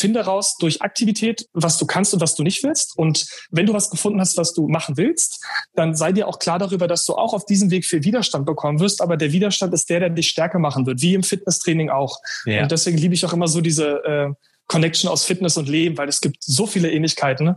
finde raus durch Aktivität, was du kannst und was du nicht willst. Und wenn du was gefunden hast, was du machen willst, dann sei dir auch klar darüber, dass du auch auf diesem Weg viel Widerstand bekommen wirst. Aber der Widerstand ist der, der dich stärker machen wird, wie im Fitnesstraining auch. Ja. Und deswegen liebe ich auch immer so diese äh, Connection aus Fitness und Leben, weil es gibt so viele Ähnlichkeiten. Ne?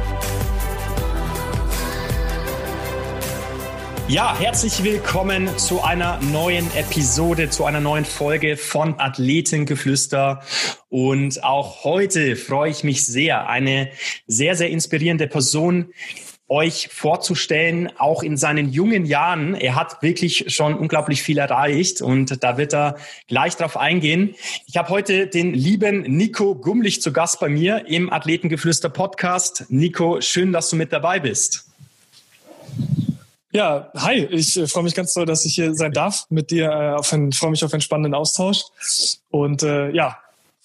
Ja, herzlich willkommen zu einer neuen Episode, zu einer neuen Folge von Athletengeflüster. Und auch heute freue ich mich sehr, eine sehr, sehr inspirierende Person euch vorzustellen, auch in seinen jungen Jahren. Er hat wirklich schon unglaublich viel erreicht und da wird er gleich drauf eingehen. Ich habe heute den lieben Nico Gummlich zu Gast bei mir im Athletengeflüster Podcast. Nico, schön, dass du mit dabei bist. Ja, hi, ich äh, freue mich ganz toll, dass ich hier sein darf mit dir. Äh, auf einen, freue mich auf einen spannenden Austausch. Und äh, ja,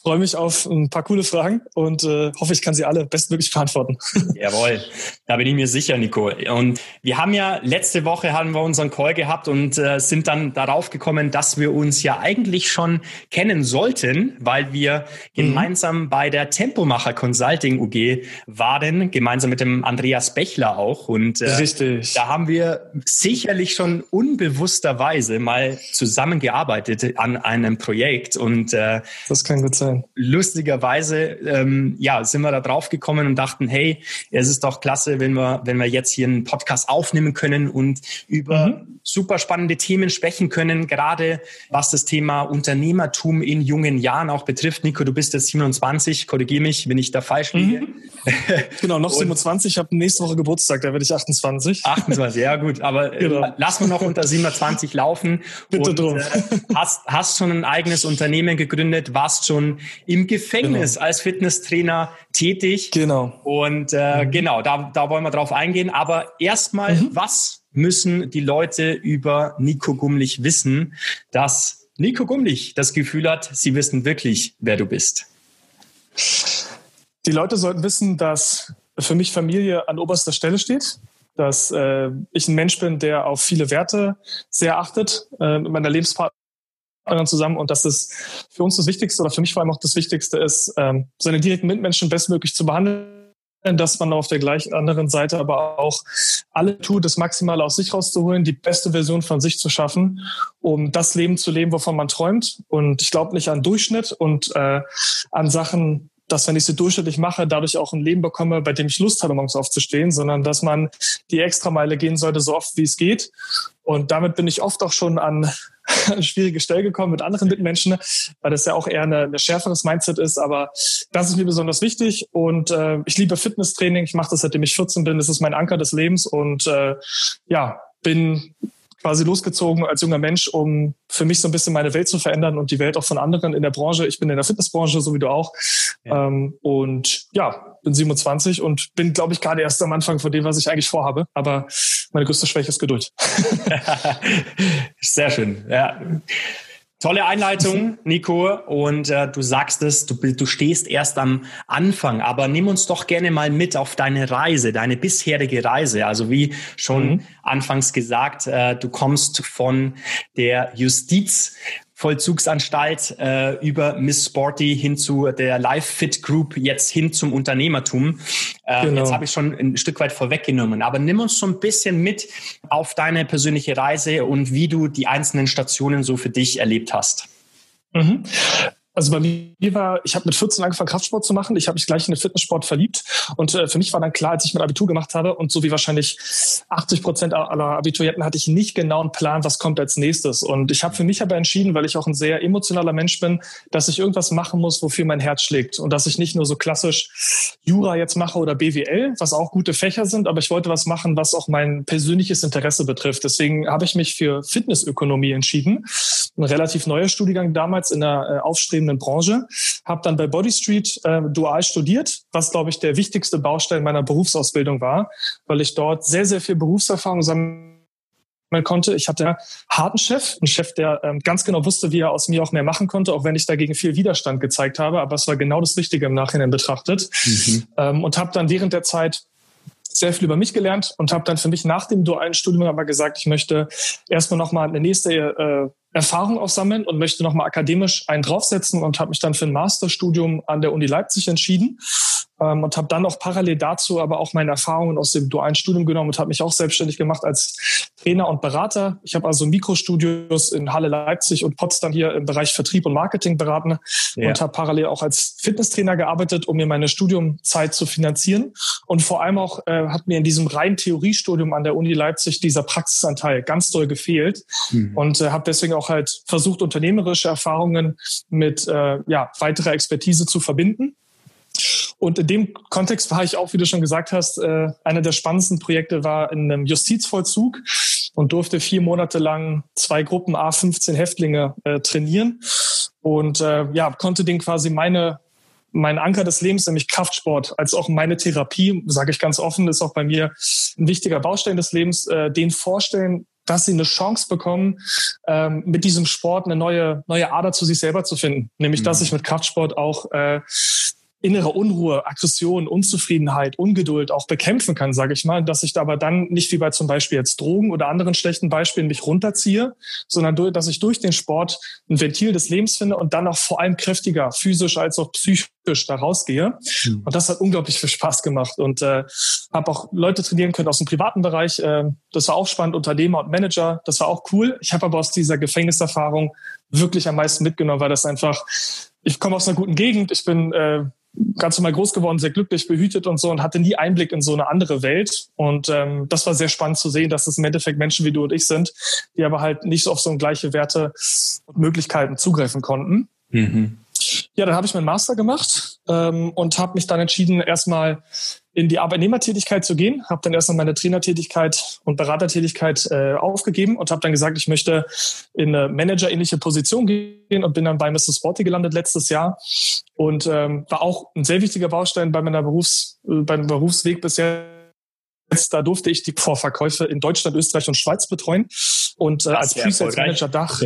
freue mich auf ein paar coole Fragen und äh, hoffe, ich kann sie alle bestmöglich beantworten. Jawohl, da bin ich mir sicher, Nico. Und wir haben ja letzte Woche haben wir unseren Call gehabt und äh, sind dann darauf gekommen, dass wir uns ja eigentlich schon kennen sollten, weil wir mhm. gemeinsam bei der Tempomacher Consulting UG waren, gemeinsam mit dem Andreas Bechler auch. Und äh, Richtig. da haben wir sicherlich schon unbewussterweise mal zusammengearbeitet an einem Projekt und äh, das kann gut sein lustigerweise ähm, ja, sind wir da drauf gekommen und dachten, hey, es ist doch klasse, wenn wir, wenn wir jetzt hier einen Podcast aufnehmen können und über mhm. super spannende Themen sprechen können, gerade was das Thema Unternehmertum in jungen Jahren auch betrifft. Nico, du bist jetzt 27, korrigiere mich, wenn ich da falsch liege. Mhm. genau, noch 27, ich habe nächste Woche Geburtstag, da werde ich 28. 28, ja gut, aber äh, genau. lass wir noch unter 27 laufen. Bitte und, drum. Äh, hast, hast schon ein eigenes Unternehmen gegründet, warst schon im Gefängnis genau. als Fitnesstrainer tätig. Genau. Und äh, mhm. genau, da, da wollen wir drauf eingehen. Aber erstmal, mhm. was müssen die Leute über Nico Gummlich wissen, dass Nico Gummlich das Gefühl hat, sie wissen wirklich, wer du bist? Die Leute sollten wissen, dass für mich Familie an oberster Stelle steht dass äh, ich ein Mensch bin, der auf viele Werte sehr achtet, äh, mit meiner Lebenspartnerin zusammen und dass es für uns das Wichtigste oder für mich vor allem auch das Wichtigste ist, ähm, seine direkten Mitmenschen bestmöglich zu behandeln dass man auf der gleichen anderen Seite aber auch alle tut, das Maximale aus sich rauszuholen, die beste Version von sich zu schaffen, um das Leben zu leben, wovon man träumt. Und ich glaube nicht an Durchschnitt und äh, an Sachen, dass wenn ich sie durchschnittlich mache, dadurch auch ein Leben bekomme, bei dem ich Lust habe, morgens aufzustehen, sondern dass man die Extrameile gehen sollte, so oft wie es geht. Und damit bin ich oft auch schon an eine schwierige Stelle gekommen mit anderen Mitmenschen, weil das ja auch eher eine, eine schärferes Mindset ist. Aber das ist mir besonders wichtig und äh, ich liebe Fitnesstraining. Ich mache das seitdem ich 14 bin. Das ist mein Anker des Lebens und äh, ja, bin quasi losgezogen als junger Mensch, um für mich so ein bisschen meine Welt zu verändern und die Welt auch von anderen in der Branche. Ich bin in der Fitnessbranche, so wie du auch. Ja. Ähm, und ja, bin 27 und bin, glaube ich, gerade erst am Anfang von dem, was ich eigentlich vorhabe. Aber meine größte Schwäche ist Geduld. Sehr schön. Ja. Tolle Einleitung, Nico. Und äh, du sagst es, du, du stehst erst am Anfang, aber nimm uns doch gerne mal mit auf deine Reise, deine bisherige Reise. Also wie schon mhm. anfangs gesagt, äh, du kommst von der Justiz Vollzugsanstalt äh, über Miss Sporty hin zu der Live Fit Group, jetzt hin zum Unternehmertum. Äh, genau. Jetzt habe ich schon ein Stück weit vorweggenommen, aber nimm uns so ein bisschen mit auf deine persönliche Reise und wie du die einzelnen Stationen so für dich erlebt hast. Mhm. Also bei mir war, ich habe mit 14 angefangen, Kraftsport zu machen. Ich habe mich gleich in den Fitnesssport verliebt. Und äh, für mich war dann klar, als ich mein Abitur gemacht habe, und so wie wahrscheinlich 80 Prozent aller Abiturienten, hatte ich nicht genau einen Plan, was kommt als nächstes. Und ich habe für mich aber entschieden, weil ich auch ein sehr emotionaler Mensch bin, dass ich irgendwas machen muss, wofür mein Herz schlägt. Und dass ich nicht nur so klassisch Jura jetzt mache oder BWL, was auch gute Fächer sind, aber ich wollte was machen, was auch mein persönliches Interesse betrifft. Deswegen habe ich mich für Fitnessökonomie entschieden. Ein relativ neuer Studiengang damals in der äh, aufstrebenden Branche. Habe dann bei Body Street äh, dual studiert, was, glaube ich, der wichtigste Baustein meiner Berufsausbildung war, weil ich dort sehr, sehr viel Berufserfahrung sammeln konnte. Ich hatte einen harten Chef, einen Chef, der ähm, ganz genau wusste, wie er aus mir auch mehr machen konnte, auch wenn ich dagegen viel Widerstand gezeigt habe. Aber es war genau das Richtige im Nachhinein betrachtet. Mhm. Ähm, und habe dann während der Zeit sehr viel über mich gelernt und habe dann für mich nach dem dualen Studium aber gesagt, ich möchte erstmal nochmal eine nächste äh, Erfahrung aufsammeln und möchte nochmal akademisch einen draufsetzen und habe mich dann für ein Masterstudium an der Uni Leipzig entschieden ähm, und habe dann auch parallel dazu aber auch meine Erfahrungen aus dem dualen Studium genommen und habe mich auch selbstständig gemacht als Trainer und Berater. Ich habe also Mikrostudios in Halle Leipzig und Potsdam hier im Bereich Vertrieb und Marketing beraten ja. und habe parallel auch als Fitnesstrainer gearbeitet, um mir meine Studiumzeit zu finanzieren. Und vor allem auch äh, hat mir in diesem reinen Theoriestudium an der Uni Leipzig dieser Praxisanteil ganz doll gefehlt mhm. und äh, habe deswegen auch halt versucht, unternehmerische Erfahrungen mit äh, ja, weiterer Expertise zu verbinden. Und in dem Kontext war ich auch, wie du schon gesagt hast, äh, einer der spannendsten Projekte war in einem Justizvollzug und durfte vier Monate lang zwei Gruppen A15 Häftlinge äh, trainieren und äh, ja, konnte denen quasi meine mein Anker des Lebens, nämlich Kraftsport, als auch meine Therapie, sage ich ganz offen, ist auch bei mir ein wichtiger Baustein des Lebens, äh, den vorstellen, dass sie eine Chance bekommen, ähm, mit diesem Sport eine neue, neue Ader zu sich selber zu finden. Nämlich, dass mhm. ich mit Kraftsport auch äh, innere Unruhe, Aggression, Unzufriedenheit, Ungeduld auch bekämpfen kann, sage ich mal, dass ich da aber dann nicht wie bei zum Beispiel jetzt Drogen oder anderen schlechten Beispielen mich runterziehe, sondern durch, dass ich durch den Sport ein Ventil des Lebens finde und dann auch vor allem kräftiger, physisch als auch psychisch da rausgehe. Mhm. Und das hat unglaublich viel Spaß gemacht und äh, habe auch Leute trainieren können aus dem privaten Bereich. Äh, das war auch spannend, Unternehmer und Manager. Das war auch cool. Ich habe aber aus dieser Gefängniserfahrung wirklich am meisten mitgenommen, weil das einfach ich komme aus einer guten Gegend, ich bin äh, ganz normal groß geworden, sehr glücklich, behütet und so und hatte nie Einblick in so eine andere Welt. Und ähm, das war sehr spannend zu sehen, dass es im Endeffekt Menschen wie du und ich sind, die aber halt nicht so auf so gleiche Werte und Möglichkeiten zugreifen konnten. Mhm. Ja, dann habe ich meinen Master gemacht ähm, und habe mich dann entschieden, erstmal in die Arbeitnehmertätigkeit zu gehen. Habe dann erstmal meine Trainertätigkeit und Beratertätigkeit äh, aufgegeben und habe dann gesagt, ich möchte in eine managerähnliche Position gehen und bin dann bei Mrs. Sporty gelandet letztes Jahr und ähm, war auch ein sehr wichtiger Baustein bei meiner Berufs, äh, beim Berufsweg bisher da durfte ich die Vorverkäufe in Deutschland, Österreich und Schweiz betreuen. Und äh, als Pre-Sales Manager Dach,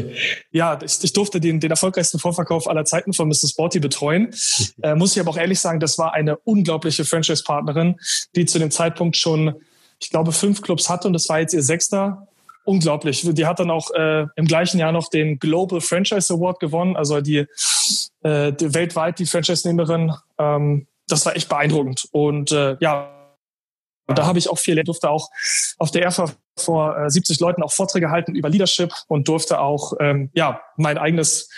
ja, ich, ich durfte den, den erfolgreichsten Vorverkauf aller Zeiten von Mr. Sporty betreuen. Äh, muss ich aber auch ehrlich sagen, das war eine unglaubliche Franchise-Partnerin, die zu dem Zeitpunkt schon, ich glaube, fünf Clubs hatte und das war jetzt ihr sechster. Unglaublich. Die hat dann auch äh, im gleichen Jahr noch den Global Franchise Award gewonnen, also die, äh, die weltweit die Franchise-Nehmerin. Ähm, das war echt beeindruckend. Und äh, ja, und da habe ich auch viel, durfte auch auf der ERFA vor äh, 70 Leuten auch Vorträge halten über Leadership und durfte auch ähm, ja mein eigenes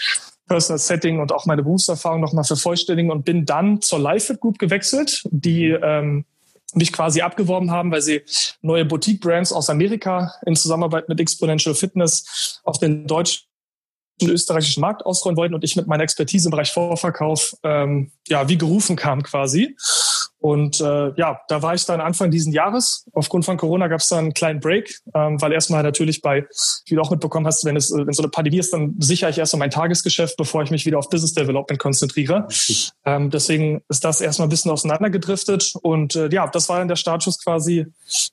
Personal Setting und auch meine Berufserfahrung nochmal vervollständigen und bin dann zur Lifefit Group gewechselt, die ähm, mich quasi abgeworben haben, weil sie neue Boutique-Brands aus Amerika in Zusammenarbeit mit Exponential Fitness auf den deutschen österreichischen Markt ausrollen wollten und ich mit meiner Expertise im Bereich Vorverkauf ähm, ja wie gerufen kam quasi und äh, ja, da war ich dann Anfang diesen Jahres. Aufgrund von Corona gab es dann einen kleinen Break, ähm, weil erstmal natürlich bei, wie du auch mitbekommen hast, wenn es wenn so eine Pandemie ist, dann sichere ich erstmal mein Tagesgeschäft, bevor ich mich wieder auf Business Development konzentriere. Ähm, deswegen ist das erstmal ein bisschen auseinandergedriftet. Und äh, ja, das war dann der Startschuss quasi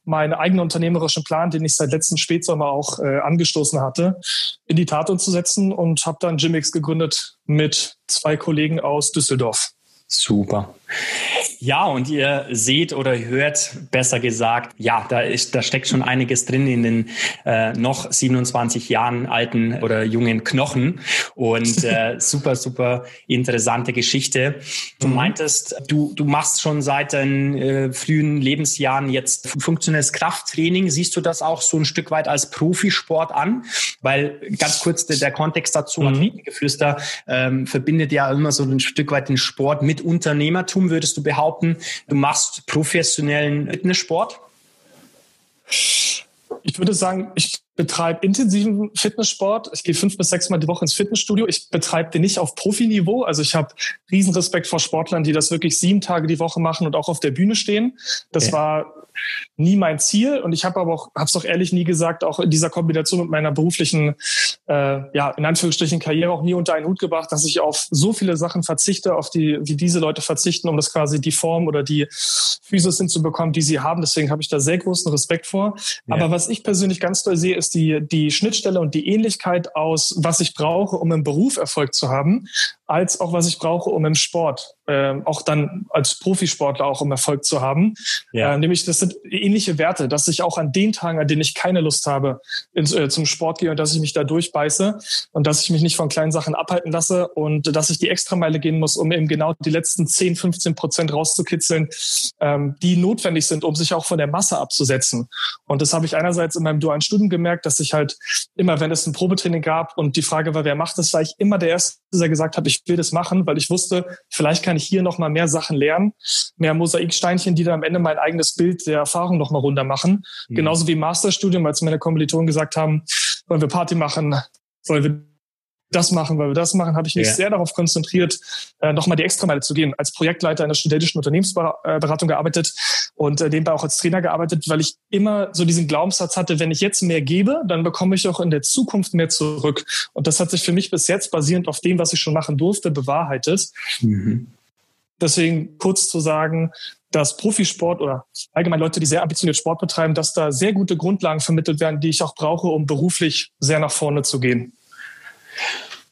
mein eigener unternehmerischen Plan, den ich seit letzten Spätsommer auch äh, angestoßen hatte, in die Tat umzusetzen und habe dann Gymix gegründet mit zwei Kollegen aus Düsseldorf. Super. Ja, und ihr seht oder hört, besser gesagt, ja, da ist, da steckt schon einiges drin in den äh, noch 27 Jahren alten oder jungen Knochen und äh, super, super interessante Geschichte. Du mhm. meintest, du, du machst schon seit deinen äh, frühen Lebensjahren jetzt funktionelles Krafttraining. Siehst du das auch so ein Stück weit als Profisport an? Weil ganz kurz der, der Kontext dazu, mhm. Athletengeflüster ähm, verbindet ja immer so ein Stück weit den Sport mit Unternehmertum, würdest du behaupten? Behaupten, du machst professionellen Fitnesssport? Ich würde sagen, ich betreibe intensiven Fitnesssport. Ich gehe fünf bis sechs Mal die Woche ins Fitnessstudio. Ich betreibe den nicht auf Profiniveau. Also ich habe Riesenrespekt vor Sportlern, die das wirklich sieben Tage die Woche machen und auch auf der Bühne stehen. Das ja. war nie mein Ziel und ich habe aber auch, habe es doch ehrlich nie gesagt, auch in dieser Kombination mit meiner beruflichen, äh, ja in Anführungsstrichen Karriere auch nie unter einen Hut gebracht, dass ich auf so viele Sachen verzichte, auf die wie diese Leute verzichten, um das quasi die Form oder die Physis hinzubekommen, die sie haben. Deswegen habe ich da sehr großen Respekt vor. Ja. Aber was ich persönlich ganz doll sehe, ist die die Schnittstelle und die Ähnlichkeit aus, was ich brauche, um im Beruf Erfolg zu haben, als auch was ich brauche, um im Sport äh, auch dann als Profisportler auch um Erfolg zu haben. Ja. Äh, nämlich das sind ähnliche Werte, dass ich auch an den Tagen, an denen ich keine Lust habe, ins, äh, zum Sport gehe und dass ich mich da durchbeiße und dass ich mich nicht von kleinen Sachen abhalten lasse und dass ich die Extrameile gehen muss, um eben genau die letzten 10, 15 Prozent rauszukitzeln, ähm, die notwendig sind, um sich auch von der Masse abzusetzen. Und das habe ich einerseits in meinem dualen Studium gemerkt, dass ich halt immer, wenn es ein Probetraining gab und die Frage war, wer macht das, war ich immer der Erste, der gesagt hat, ich will das machen, weil ich wusste, vielleicht kann ich hier noch mal mehr Sachen lernen, mehr Mosaiksteinchen, die dann am Ende mein eigenes Bild der Erfahrung noch mal runter machen. Mhm. Genauso wie im Masterstudium, als meine Kommilitonen gesagt haben, wollen wir Party machen, wollen wir das machen, weil wir das machen, habe ich mich ja. sehr darauf konzentriert, äh, nochmal die Extrameile zu gehen. Als Projektleiter in der studentischen Unternehmensberatung gearbeitet und äh, nebenbei auch als Trainer gearbeitet, weil ich immer so diesen Glaubenssatz hatte, wenn ich jetzt mehr gebe, dann bekomme ich auch in der Zukunft mehr zurück. Und das hat sich für mich bis jetzt basierend auf dem, was ich schon machen durfte, bewahrheitet. Mhm. Deswegen kurz zu sagen, dass Profisport oder allgemein Leute, die sehr ambitioniert Sport betreiben, dass da sehr gute Grundlagen vermittelt werden, die ich auch brauche, um beruflich sehr nach vorne zu gehen.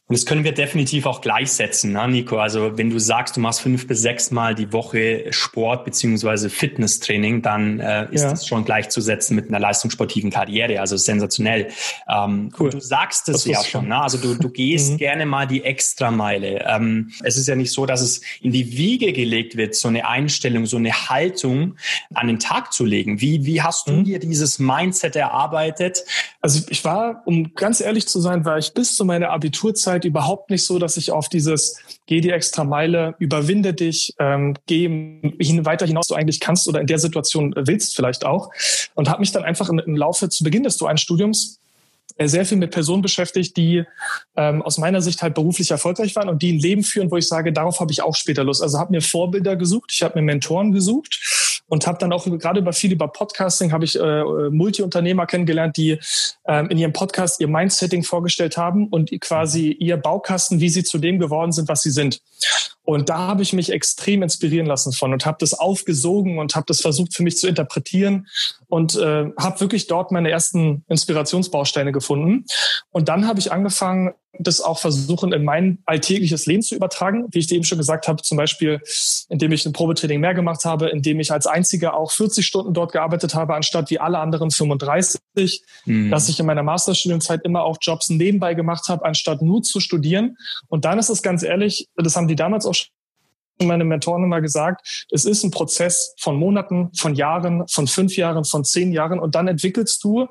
Und das können wir definitiv auch gleichsetzen, ne, Nico. Also wenn du sagst, du machst fünf bis sechs Mal die Woche Sport beziehungsweise Fitnesstraining, dann äh, ist ja. das schon gleichzusetzen mit einer leistungssportiven Karriere. Also sensationell. Ähm, cool. Du sagst es ja schon. Ne? Also du, du gehst mhm. gerne mal die Extrameile. Ähm, es ist ja nicht so, dass es in die Wiege gelegt wird, so eine Einstellung, so eine Haltung an den Tag zu legen. Wie, wie hast du mhm. dir dieses Mindset erarbeitet? Also ich war, um ganz ehrlich zu sein, war ich bis zu meiner Abiturzeit Zeit überhaupt nicht so, dass ich auf dieses geh die extra Meile, überwinde dich, ähm, geh hin, weiter hinaus du eigentlich kannst oder in der Situation willst vielleicht auch. Und habe mich dann einfach im, im Laufe zu Beginn des dualen Studiums äh, sehr viel mit Personen beschäftigt, die ähm, aus meiner Sicht halt beruflich erfolgreich waren und die ein Leben führen, wo ich sage, darauf habe ich auch später Lust. Also habe mir Vorbilder gesucht, ich habe mir Mentoren gesucht und habe dann auch gerade über viel über Podcasting habe ich äh, Multi-Unternehmer kennengelernt, die ähm, in ihrem Podcast ihr Mindsetting vorgestellt haben und quasi ihr Baukasten, wie sie zu dem geworden sind, was sie sind. Und da habe ich mich extrem inspirieren lassen von und habe das aufgesogen und habe das versucht für mich zu interpretieren und äh, habe wirklich dort meine ersten Inspirationsbausteine gefunden. Und dann habe ich angefangen, das auch versuchen, in mein alltägliches Leben zu übertragen. Wie ich dir eben schon gesagt habe, zum Beispiel, indem ich ein Probetraining mehr gemacht habe, indem ich als Einziger auch 40 Stunden dort gearbeitet habe, anstatt wie alle anderen 35, mhm. dass ich in meiner Masterstudienzeit immer auch Jobs nebenbei gemacht habe, anstatt nur zu studieren. Und dann ist es ganz ehrlich, das haben die damals auch schon meine Mentoren immer gesagt, es ist ein Prozess von Monaten, von Jahren, von fünf Jahren, von zehn Jahren und dann entwickelst du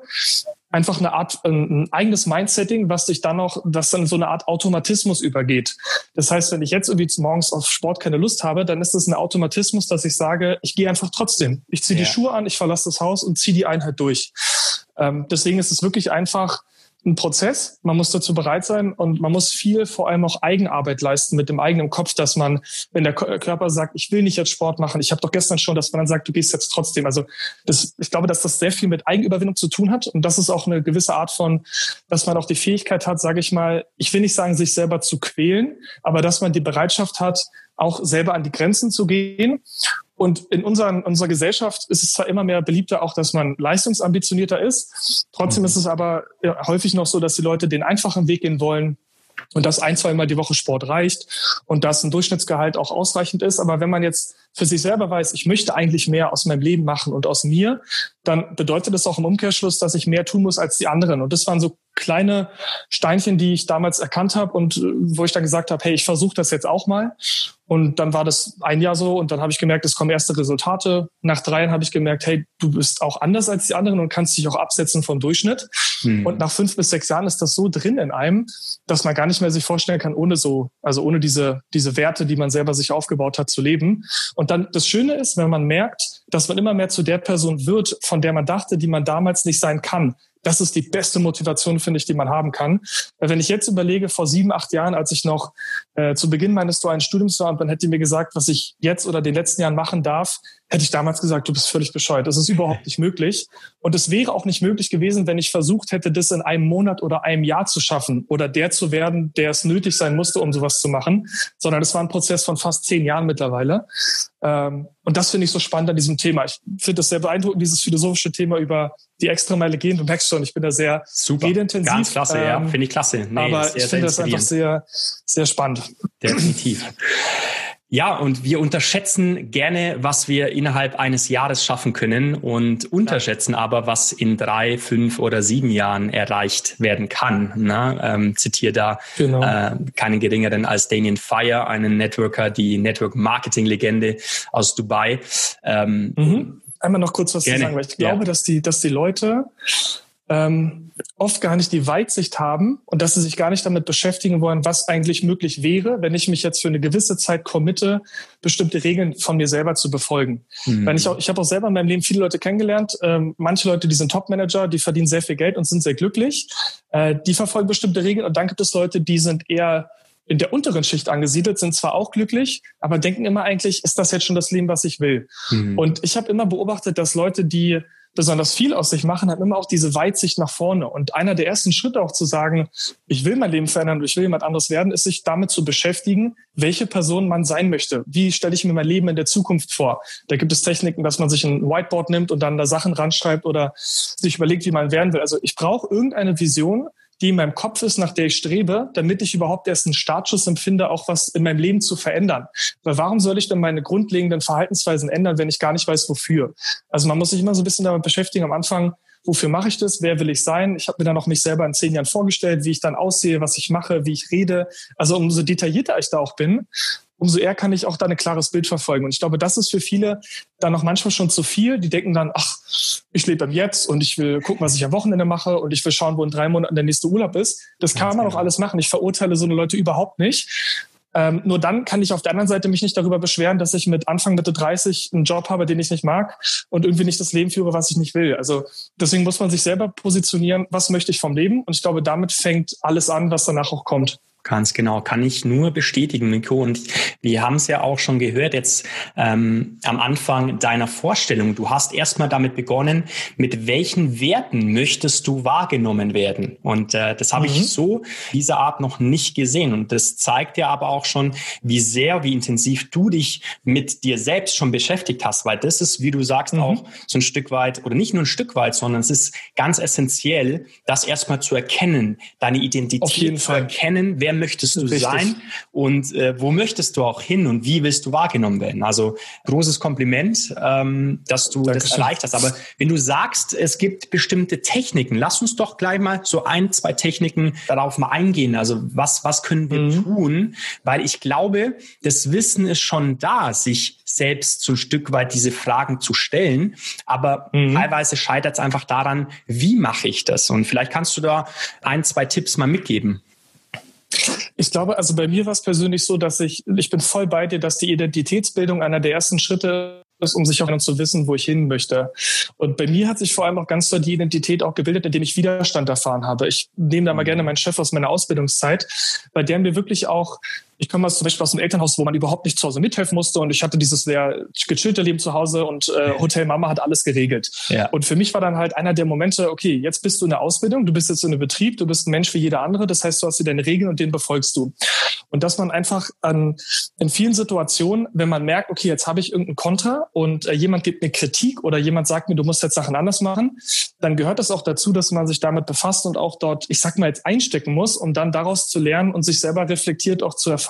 einfach eine Art, ein eigenes Mindsetting, was dich dann auch, was dann so eine Art Automatismus übergeht. Das heißt, wenn ich jetzt irgendwie morgens auf Sport keine Lust habe, dann ist das ein Automatismus, dass ich sage, ich gehe einfach trotzdem. Ich ziehe ja. die Schuhe an, ich verlasse das Haus und ziehe die Einheit durch. Ähm, deswegen ist es wirklich einfach ein Prozess. Man muss dazu bereit sein und man muss viel vor allem auch Eigenarbeit leisten mit dem eigenen Kopf, dass man, wenn der Körper sagt, ich will nicht jetzt Sport machen, ich habe doch gestern schon, dass man dann sagt, du gehst jetzt trotzdem. Also das, ich glaube, dass das sehr viel mit Eigenüberwindung zu tun hat und das ist auch eine gewisse Art von, dass man auch die Fähigkeit hat, sage ich mal, ich will nicht sagen, sich selber zu quälen, aber dass man die Bereitschaft hat, auch selber an die Grenzen zu gehen und in unseren, unserer Gesellschaft ist es zwar immer mehr beliebter auch, dass man leistungsambitionierter ist. Trotzdem mhm. ist es aber häufig noch so, dass die Leute den einfachen Weg gehen wollen, und dass ein, zwei Mal die Woche Sport reicht und dass ein Durchschnittsgehalt auch ausreichend ist. Aber wenn man jetzt für sich selber weiß, ich möchte eigentlich mehr aus meinem Leben machen und aus mir, dann bedeutet das auch im Umkehrschluss, dass ich mehr tun muss als die anderen. Und das waren so kleine Steinchen, die ich damals erkannt habe und äh, wo ich dann gesagt habe, hey, ich versuche das jetzt auch mal. Und dann war das ein Jahr so und dann habe ich gemerkt, es kommen erste Resultate. Nach drei Jahren habe ich gemerkt, hey, du bist auch anders als die anderen und kannst dich auch absetzen vom Durchschnitt. Hm. Und nach fünf bis sechs Jahren ist das so drin in einem, dass man gar nicht mehr sich vorstellen kann, ohne so, also ohne diese, diese Werte, die man selber sich aufgebaut hat, zu leben. Und dann das Schöne ist, wenn man merkt, dass man immer mehr zu der Person wird, von der man dachte, die man damals nicht sein kann das ist die beste Motivation, finde ich, die man haben kann. Weil wenn ich jetzt überlege, vor sieben, acht Jahren, als ich noch äh, zu Beginn meines dualen Studiums war und dann hätte mir gesagt, was ich jetzt oder den letzten Jahren machen darf, hätte ich damals gesagt, du bist völlig bescheuert. Das ist überhaupt nicht möglich. Und es wäre auch nicht möglich gewesen, wenn ich versucht hätte, das in einem Monat oder einem Jahr zu schaffen oder der zu werden, der es nötig sein musste, um sowas zu machen, sondern es war ein Prozess von fast zehn Jahren mittlerweile. Ähm, und das finde ich so spannend an diesem Thema. Ich finde es sehr beeindruckend, dieses philosophische Thema über die Extrameile gehen. Du merkst schon, ich bin da sehr Super. redintensiv. Ganz klasse, ähm, ja, finde ich klasse. Nee, aber ich finde das einfach sehr, sehr spannend. Definitiv. Ja, und wir unterschätzen gerne, was wir innerhalb eines Jahres schaffen können und unterschätzen aber, was in drei, fünf oder sieben Jahren erreicht werden kann. Ne? Ähm, zitiere da genau. äh, keinen geringeren als Damien Fire, einen Networker, die Network-Marketing-Legende aus Dubai. Ähm, mhm. Einmal noch kurz was gerne. zu sagen, weil ich glaube, ja. dass die, dass die Leute ähm, oft gar nicht die Weitsicht haben und dass sie sich gar nicht damit beschäftigen wollen, was eigentlich möglich wäre, wenn ich mich jetzt für eine gewisse Zeit committe, bestimmte Regeln von mir selber zu befolgen. Mhm. Weil ich auch, ich habe auch selber in meinem Leben viele Leute kennengelernt. Ähm, manche Leute, die sind Top-Manager, die verdienen sehr viel Geld und sind sehr glücklich. Äh, die verfolgen bestimmte Regeln und dann gibt es Leute, die sind eher in der unteren Schicht angesiedelt, sind zwar auch glücklich, aber denken immer eigentlich, ist das jetzt schon das Leben, was ich will? Mhm. Und ich habe immer beobachtet, dass Leute, die besonders viel aus sich machen, haben immer auch diese Weitsicht nach vorne. Und einer der ersten Schritte auch zu sagen, ich will mein Leben verändern, ich will jemand anderes werden, ist sich damit zu beschäftigen, welche Person man sein möchte. Wie stelle ich mir mein Leben in der Zukunft vor? Da gibt es Techniken, dass man sich ein Whiteboard nimmt und dann da Sachen ranschreibt oder sich überlegt, wie man werden will. Also ich brauche irgendeine Vision, die in meinem Kopf ist, nach der ich strebe, damit ich überhaupt erst einen Startschuss empfinde, auch was in meinem Leben zu verändern. Weil warum soll ich denn meine grundlegenden Verhaltensweisen ändern, wenn ich gar nicht weiß, wofür? Also man muss sich immer so ein bisschen damit beschäftigen am Anfang, wofür mache ich das, wer will ich sein. Ich habe mir dann noch mich selber in zehn Jahren vorgestellt, wie ich dann aussehe, was ich mache, wie ich rede. Also umso detaillierter ich da auch bin, umso eher kann ich auch da ein klares Bild verfolgen. Und ich glaube, das ist für viele dann noch manchmal schon zu viel. Die denken dann, ach, ich lebe am Jetzt und ich will gucken, was ich am Wochenende mache und ich will schauen, wo in drei Monaten der nächste Urlaub ist. Das kann man auch alles machen. Ich verurteile so eine Leute überhaupt nicht. Ähm, nur dann kann ich auf der anderen Seite mich nicht darüber beschweren, dass ich mit Anfang Mitte 30 einen Job habe, den ich nicht mag und irgendwie nicht das Leben führe, was ich nicht will. Also deswegen muss man sich selber positionieren, was möchte ich vom Leben? Und ich glaube, damit fängt alles an, was danach auch kommt. Ganz genau, kann ich nur bestätigen, Nico. Und wir haben es ja auch schon gehört jetzt ähm, am Anfang deiner Vorstellung. Du hast erstmal damit begonnen, mit welchen Werten möchtest du wahrgenommen werden? Und äh, das habe mhm. ich so dieser Art noch nicht gesehen. Und das zeigt ja aber auch schon, wie sehr, wie intensiv du dich mit dir selbst schon beschäftigt hast. Weil das ist, wie du sagst, mhm. auch so ein Stück weit, oder nicht nur ein Stück weit, sondern es ist ganz essentiell, das erstmal zu erkennen, deine Identität zu erkennen, wer möchtest du Richtig. sein und äh, wo möchtest du auch hin und wie willst du wahrgenommen werden? Also großes Kompliment, ähm, dass du Dankeschön. das erreicht hast. Aber wenn du sagst, es gibt bestimmte Techniken, lass uns doch gleich mal so ein, zwei Techniken darauf mal eingehen. Also was, was können wir mhm. tun? Weil ich glaube, das Wissen ist schon da, sich selbst so ein Stück weit diese Fragen zu stellen. Aber mhm. teilweise scheitert es einfach daran, wie mache ich das? Und vielleicht kannst du da ein, zwei Tipps mal mitgeben. Ich glaube, also bei mir war es persönlich so, dass ich, ich bin voll bei dir, dass die Identitätsbildung einer der ersten Schritte ist, um sich auch zu wissen, wo ich hin möchte. Und bei mir hat sich vor allem auch ganz doll die Identität auch gebildet, indem ich Widerstand erfahren habe. Ich nehme da mal gerne meinen Chef aus meiner Ausbildungszeit, bei der mir wirklich auch ich komme zum Beispiel aus einem Elternhaus, wo man überhaupt nicht zu Hause mithelfen musste und ich hatte dieses sehr gechillte Leben zu Hause und äh, Hotel Mama hat alles geregelt. Ja. Und für mich war dann halt einer der Momente, okay, jetzt bist du in der Ausbildung, du bist jetzt in einem Betrieb, du bist ein Mensch wie jeder andere, das heißt, du hast hier deine Regeln und den befolgst du. Und dass man einfach an, in vielen Situationen, wenn man merkt, okay, jetzt habe ich irgendeinen Konter und äh, jemand gibt mir Kritik oder jemand sagt mir, du musst jetzt Sachen anders machen, dann gehört es auch dazu, dass man sich damit befasst und auch dort, ich sag mal, jetzt einstecken muss, um dann daraus zu lernen und sich selber reflektiert auch zu erfahren,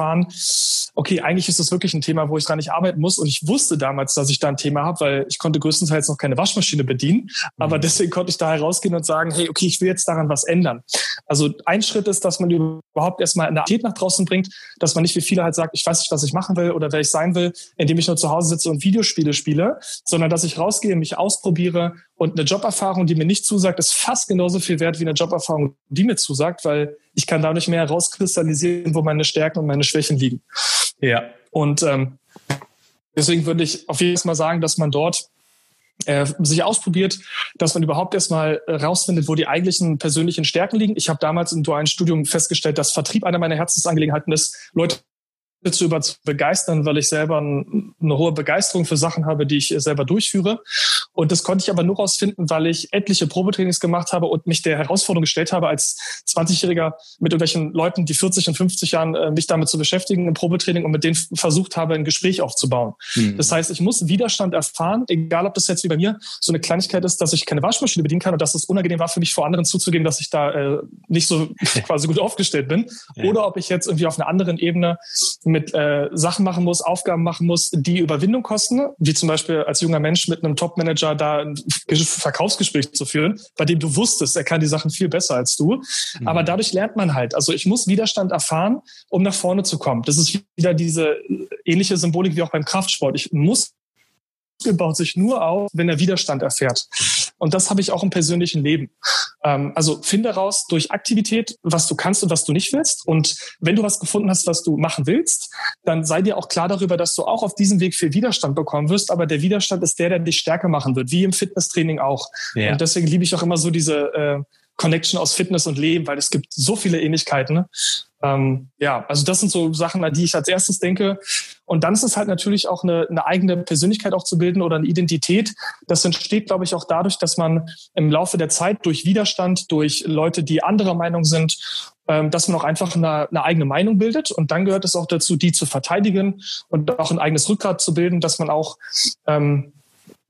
okay, eigentlich ist das wirklich ein Thema, wo ich dran nicht arbeiten muss. Und ich wusste damals, dass ich da ein Thema habe, weil ich konnte größtenteils noch keine Waschmaschine bedienen. Aber mhm. deswegen konnte ich da herausgehen und sagen, hey, okay, ich will jetzt daran was ändern. Also ein Schritt ist, dass man überhaupt erstmal eine Aktivität nach draußen bringt, dass man nicht wie viele halt sagt, ich weiß nicht, was ich machen will oder wer ich sein will, indem ich nur zu Hause sitze und Videospiele spiele, sondern dass ich rausgehe, mich ausprobiere und eine Joberfahrung, die mir nicht zusagt, ist fast genauso viel wert wie eine Joberfahrung, die mir zusagt, weil ich kann dadurch mehr herauskristallisieren, wo meine Stärken und meine Schwächen liegen. Ja. Und ähm, deswegen würde ich auf jeden Fall mal sagen, dass man dort äh, sich ausprobiert, dass man überhaupt erstmal rausfindet, wo die eigentlichen persönlichen Stärken liegen. Ich habe damals im dualen Studium festgestellt, dass Vertrieb einer meiner Herzensangelegenheiten ist, Leute zu über zu begeistern, weil ich selber eine hohe Begeisterung für Sachen habe, die ich selber durchführe. Und das konnte ich aber nur rausfinden, weil ich etliche Probetrainings gemacht habe und mich der Herausforderung gestellt habe, als 20-Jähriger mit irgendwelchen Leuten, die 40 und 50 Jahren, äh, mich damit zu beschäftigen im Probetraining und mit denen versucht habe, ein Gespräch aufzubauen. Mhm. Das heißt, ich muss Widerstand erfahren, egal ob das jetzt wie bei mir so eine Kleinigkeit ist, dass ich keine Waschmaschine bedienen kann und dass es unangenehm war für mich vor anderen zuzugeben, dass ich da äh, nicht so quasi gut aufgestellt bin. Ja. Oder ob ich jetzt irgendwie auf einer anderen Ebene mit äh, Sachen machen muss, Aufgaben machen muss, die Überwindung kosten, wie zum Beispiel als junger Mensch mit einem Top-Manager da ein Verkaufsgespräch zu führen, bei dem du wusstest, er kann die Sachen viel besser als du. Mhm. Aber dadurch lernt man halt. Also ich muss Widerstand erfahren, um nach vorne zu kommen. Das ist wieder diese ähnliche Symbolik wie auch beim Kraftsport. Ich muss baut sich nur auf, wenn er Widerstand erfährt. Und das habe ich auch im persönlichen Leben. Ähm, also finde raus durch Aktivität, was du kannst und was du nicht willst. Und wenn du was gefunden hast, was du machen willst, dann sei dir auch klar darüber, dass du auch auf diesem Weg viel Widerstand bekommen wirst. Aber der Widerstand ist der, der dich stärker machen wird, wie im Fitnesstraining auch. Ja. Und deswegen liebe ich auch immer so diese äh, Connection aus Fitness und Leben, weil es gibt so viele Ähnlichkeiten. Ähm, ja, also das sind so Sachen, an die ich als erstes denke. Und dann ist es halt natürlich auch eine, eine eigene Persönlichkeit auch zu bilden oder eine Identität. Das entsteht, glaube ich, auch dadurch, dass man im Laufe der Zeit durch Widerstand, durch Leute, die anderer Meinung sind, ähm, dass man auch einfach eine, eine eigene Meinung bildet. Und dann gehört es auch dazu, die zu verteidigen und auch ein eigenes Rückgrat zu bilden, dass man auch ähm,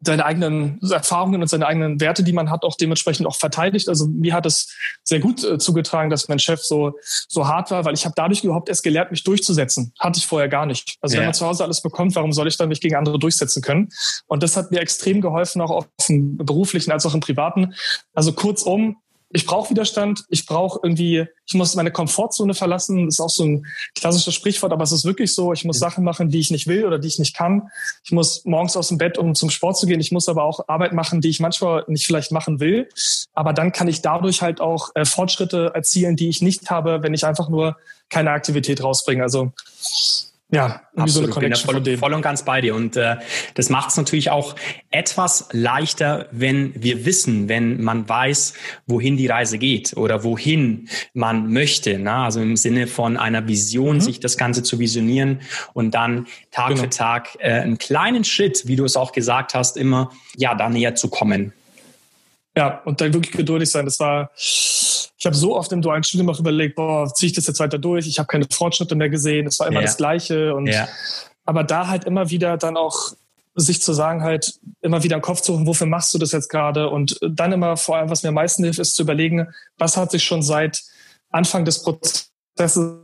seine eigenen Erfahrungen und seine eigenen Werte, die man hat, auch dementsprechend auch verteidigt. Also mir hat es sehr gut äh, zugetragen, dass mein Chef so so hart war, weil ich habe dadurch überhaupt erst gelernt, mich durchzusetzen. Hatte ich vorher gar nicht. Also ja. wenn man zu Hause alles bekommt, warum soll ich dann mich gegen andere durchsetzen können? Und das hat mir extrem geholfen, auch auf dem beruflichen als auch im privaten. Also kurzum, ich brauche Widerstand, ich brauche irgendwie, ich muss meine Komfortzone verlassen. Das ist auch so ein klassisches Sprichwort, aber es ist wirklich so, ich muss Sachen machen, die ich nicht will oder die ich nicht kann. Ich muss morgens aus dem Bett, um zum Sport zu gehen. Ich muss aber auch Arbeit machen, die ich manchmal nicht vielleicht machen will. Aber dann kann ich dadurch halt auch äh, Fortschritte erzielen, die ich nicht habe, wenn ich einfach nur keine Aktivität rausbringe. Also ja, absolut. So bin da voll, voll, und ganz bei dir. Und äh, das macht es natürlich auch etwas leichter, wenn wir wissen, wenn man weiß, wohin die Reise geht oder wohin man möchte. Na? Also im Sinne von einer Vision, mhm. sich das Ganze zu visionieren und dann Tag genau. für Tag äh, einen kleinen Schritt, wie du es auch gesagt hast, immer ja da näher zu kommen. Ja, und dann wirklich geduldig sein. Das war ich habe so oft im dualen Studium auch überlegt, boah, ziehe ich das jetzt weiter durch? Ich habe keine Fortschritte mehr gesehen. Es war immer ja. das Gleiche. Und ja. aber da halt immer wieder dann auch sich zu sagen, halt immer wieder im Kopf zu rufen, wofür machst du das jetzt gerade? Und dann immer vor allem, was mir am meisten hilft, ist zu überlegen, was hat sich schon seit Anfang des Prozesses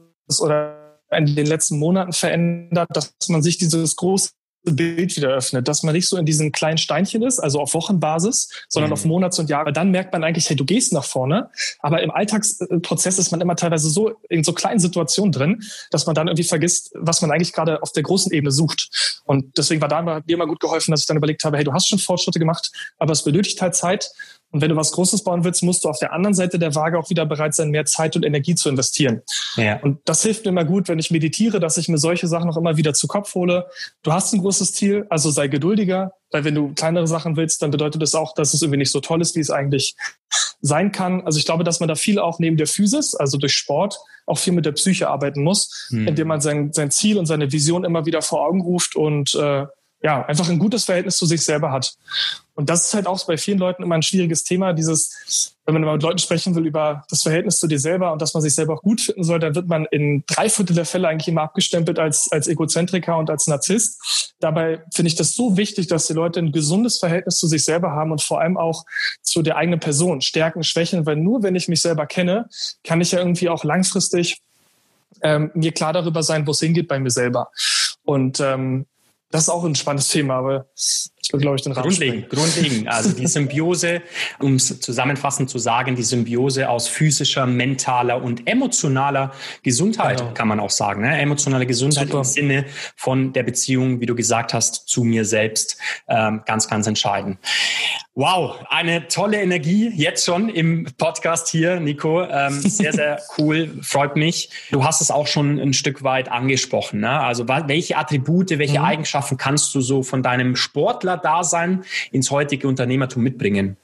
oder in den letzten Monaten verändert, dass man sich dieses große Bild wieder öffnet, dass man nicht so in diesen kleinen Steinchen ist, also auf Wochenbasis, sondern mhm. auf Monats- und Jahre. Dann merkt man eigentlich, hey, du gehst nach vorne, aber im Alltagsprozess ist man immer teilweise so in so kleinen Situationen drin, dass man dann irgendwie vergisst, was man eigentlich gerade auf der großen Ebene sucht. Und deswegen war da mir immer gut geholfen, dass ich dann überlegt habe, hey, du hast schon Fortschritte gemacht, aber es benötigt halt Zeit und wenn du was Großes bauen willst, musst du auf der anderen Seite der Waage auch wieder bereit sein, mehr Zeit und Energie zu investieren. Ja. Und das hilft mir immer gut, wenn ich meditiere, dass ich mir solche Sachen auch immer wieder zu Kopf hole. Du hast ein großes Ziel, also sei geduldiger, weil wenn du kleinere Sachen willst, dann bedeutet das auch, dass es irgendwie nicht so toll ist, wie es eigentlich sein kann. Also ich glaube, dass man da viel auch neben der Physis, also durch Sport, auch viel mit der Psyche arbeiten muss, hm. indem man sein, sein Ziel und seine Vision immer wieder vor Augen ruft und äh, ja, einfach ein gutes Verhältnis zu sich selber hat. Und das ist halt auch bei vielen Leuten immer ein schwieriges Thema, dieses, wenn man mal mit Leuten sprechen will über das Verhältnis zu dir selber und dass man sich selber auch gut finden soll, dann wird man in drei Viertel der Fälle eigentlich immer abgestempelt als, als Egozentriker und als Narzisst. Dabei finde ich das so wichtig, dass die Leute ein gesundes Verhältnis zu sich selber haben und vor allem auch zu der eigenen Person, Stärken, Schwächen, weil nur wenn ich mich selber kenne, kann ich ja irgendwie auch langfristig ähm, mir klar darüber sein, wo es hingeht bei mir selber. Und ähm, das ist auch ein spannendes Thema, aber ich will, glaube ich, den Rahmen Grundlegend, grundlegend. Also die Symbiose, um es zusammenfassend zu sagen, die Symbiose aus physischer, mentaler und emotionaler Gesundheit, genau. kann man auch sagen. Ne? Emotionale Gesundheit Super. im Sinne von der Beziehung, wie du gesagt hast, zu mir selbst. Ähm, ganz, ganz entscheidend. Wow, eine tolle Energie jetzt schon im Podcast hier, Nico. Ähm, sehr, sehr cool, freut mich. Du hast es auch schon ein Stück weit angesprochen. Ne? Also welche Attribute, welche mhm. Eigenschaften kannst du so von deinem Sportler-Dasein ins heutige Unternehmertum mitbringen?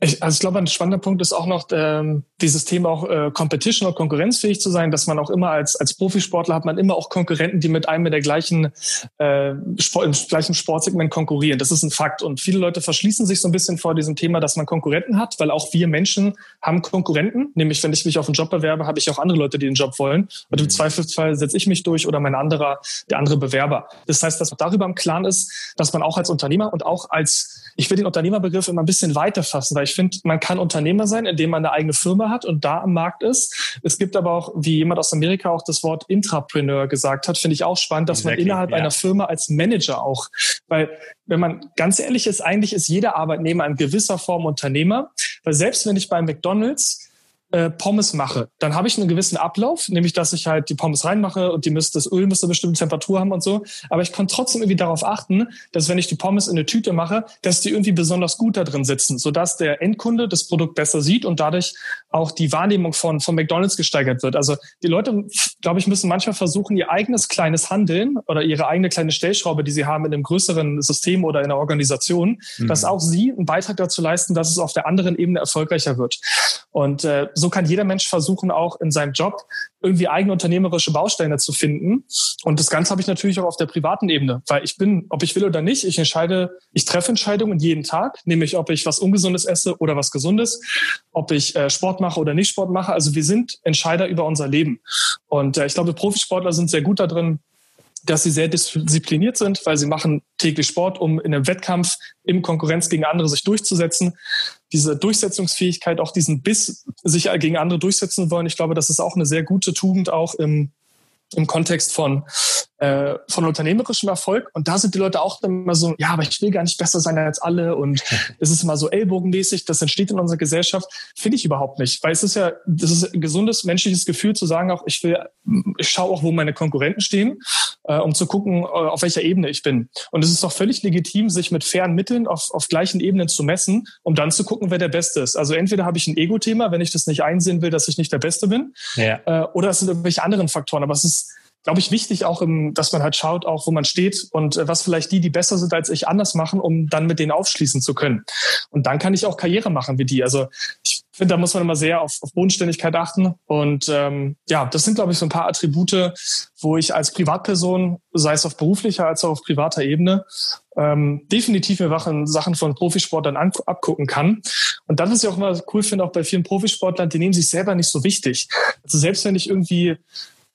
Ich, also ich glaube, ein spannender Punkt ist auch noch ähm, dieses Thema auch äh, Competition und konkurrenzfähig zu sein, dass man auch immer als als Profisportler hat man immer auch Konkurrenten, die mit einem in der gleichen äh, Sport, im gleichen Sportsegment konkurrieren. Das ist ein Fakt und viele Leute verschließen sich so ein bisschen vor diesem Thema, dass man Konkurrenten hat, weil auch wir Menschen haben Konkurrenten. Nämlich, wenn ich mich auf einen Job bewerbe, habe ich auch andere Leute, die den Job wollen. Und im mhm. Zweifelsfall setze ich mich durch oder mein anderer, der andere Bewerber. Das heißt, dass man darüber im Klaren ist, dass man auch als Unternehmer und auch als ich will den Unternehmerbegriff immer ein bisschen weiter fassen, weil ich finde, man kann Unternehmer sein, indem man eine eigene Firma hat und da am Markt ist. Es gibt aber auch, wie jemand aus Amerika auch das Wort Intrapreneur gesagt hat, finde ich auch spannend, dass exactly, man innerhalb yeah. einer Firma als Manager auch, weil wenn man ganz ehrlich ist, eigentlich ist jeder Arbeitnehmer in gewisser Form Unternehmer, weil selbst wenn ich bei McDonald's äh, Pommes mache, dann habe ich einen gewissen Ablauf, nämlich dass ich halt die Pommes reinmache und die müsste, das Öl müsste eine bestimmte Temperatur haben und so. Aber ich kann trotzdem irgendwie darauf achten, dass wenn ich die Pommes in eine Tüte mache, dass die irgendwie besonders gut da drin sitzen, sodass der Endkunde das Produkt besser sieht und dadurch auch die Wahrnehmung von, von McDonalds gesteigert wird. Also die Leute, glaube ich, müssen manchmal versuchen, ihr eigenes kleines Handeln oder ihre eigene kleine Stellschraube, die sie haben in einem größeren System oder in einer Organisation, mhm. dass auch sie einen Beitrag dazu leisten, dass es auf der anderen Ebene erfolgreicher wird. Und äh, so kann jeder Mensch versuchen, auch in seinem Job irgendwie eigene unternehmerische Bausteine zu finden. Und das Ganze habe ich natürlich auch auf der privaten Ebene, weil ich bin, ob ich will oder nicht, ich entscheide, ich treffe Entscheidungen jeden Tag, nämlich ob ich was Ungesundes esse oder was Gesundes, ob ich äh, Sport mache oder nicht Sport mache. Also wir sind Entscheider über unser Leben. Und äh, ich glaube, Profisportler sind sehr gut darin, dass sie sehr diszipliniert sind, weil sie machen täglich Sport, um in einem Wettkampf im Konkurrenz gegen andere sich durchzusetzen. Diese Durchsetzungsfähigkeit, auch diesen Biss, sich gegen andere durchsetzen wollen, ich glaube, das ist auch eine sehr gute Tugend auch im, im Kontext von äh, von unternehmerischem Erfolg. Und da sind die Leute auch immer so, ja, aber ich will gar nicht besser sein als alle. Und es ist immer so ellbogenmäßig. Das entsteht in unserer Gesellschaft. Finde ich überhaupt nicht. Weil es ist ja, das ist ein gesundes menschliches Gefühl zu sagen auch, ich will, ich schaue auch, wo meine Konkurrenten stehen, äh, um zu gucken, äh, auf welcher Ebene ich bin. Und es ist auch völlig legitim, sich mit fairen Mitteln auf, auf gleichen Ebenen zu messen, um dann zu gucken, wer der Beste ist. Also entweder habe ich ein Ego-Thema, wenn ich das nicht einsehen will, dass ich nicht der Beste bin, ja. äh, oder es sind irgendwelche anderen Faktoren. Aber es ist glaube ich, wichtig auch, im, dass man halt schaut, auch wo man steht und äh, was vielleicht die, die besser sind als ich, anders machen, um dann mit denen aufschließen zu können. Und dann kann ich auch Karriere machen wie die. Also ich finde, da muss man immer sehr auf, auf Bodenständigkeit achten. Und ähm, ja, das sind, glaube ich, so ein paar Attribute, wo ich als Privatperson, sei es auf beruflicher als auch auf privater Ebene, ähm, definitiv mir Sachen von Profisportlern an, abgucken kann. Und dann, was ich auch immer cool finde, auch bei vielen Profisportlern, die nehmen sich selber nicht so wichtig. Also selbst wenn ich irgendwie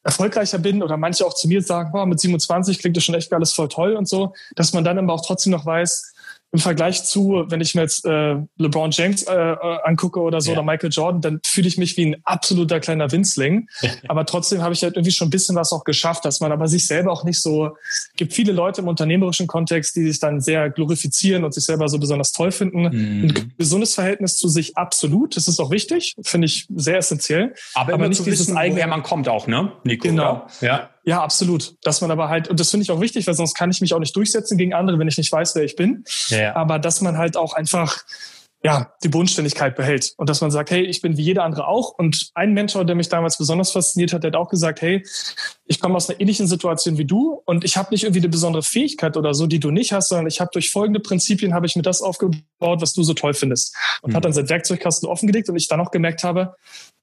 erfolgreicher bin oder manche auch zu mir sagen, oh, mit 27 klingt das schon echt alles voll toll und so, dass man dann aber auch trotzdem noch weiß, im Vergleich zu, wenn ich mir jetzt äh, LeBron James äh, äh, angucke oder so ja. oder Michael Jordan, dann fühle ich mich wie ein absoluter kleiner Winzling. aber trotzdem habe ich halt irgendwie schon ein bisschen was auch geschafft, dass man aber sich selber auch nicht so, gibt viele Leute im unternehmerischen Kontext, die sich dann sehr glorifizieren und sich selber so besonders toll finden. Mhm. Ein gesundes Verhältnis zu sich absolut, das ist auch wichtig, finde ich sehr essentiell. Aber, aber nicht dieses eigene, woher man kommt auch, ne, Nico? Genau. Ja. Ja, absolut. Dass man aber halt, und das finde ich auch wichtig, weil sonst kann ich mich auch nicht durchsetzen gegen andere, wenn ich nicht weiß, wer ich bin. Ja. Aber dass man halt auch einfach ja, die Bodenständigkeit behält und dass man sagt, hey, ich bin wie jeder andere auch. Und ein Mentor, der mich damals besonders fasziniert hat, der hat auch gesagt, hey, ich komme aus einer ähnlichen Situation wie du und ich habe nicht irgendwie eine besondere Fähigkeit oder so, die du nicht hast, sondern ich habe durch folgende Prinzipien habe ich mir das aufgebaut, was du so toll findest. Und mhm. hat dann sein Werkzeugkasten offengelegt und ich dann auch gemerkt habe,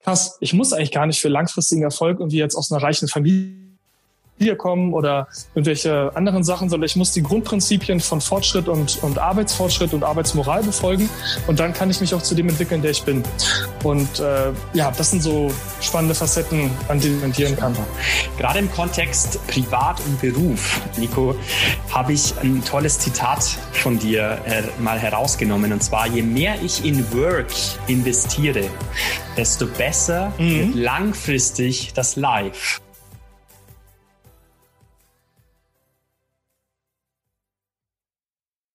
krass, ich muss eigentlich gar nicht für langfristigen Erfolg irgendwie jetzt aus einer reichen Familie Familie kommen oder irgendwelche anderen Sachen, sondern ich muss die Grundprinzipien von Fortschritt und, und Arbeitsfortschritt und Arbeitsmoral befolgen und dann kann ich mich auch zu dem entwickeln, der ich bin. Und äh, ja, das sind so spannende Facetten, an denen ich orientieren kann. Gerade im Kontext Privat und Beruf, Nico, habe ich ein tolles Zitat von dir äh, mal herausgenommen und zwar, je mehr ich in Work investiere, desto besser mhm. wird langfristig das Live.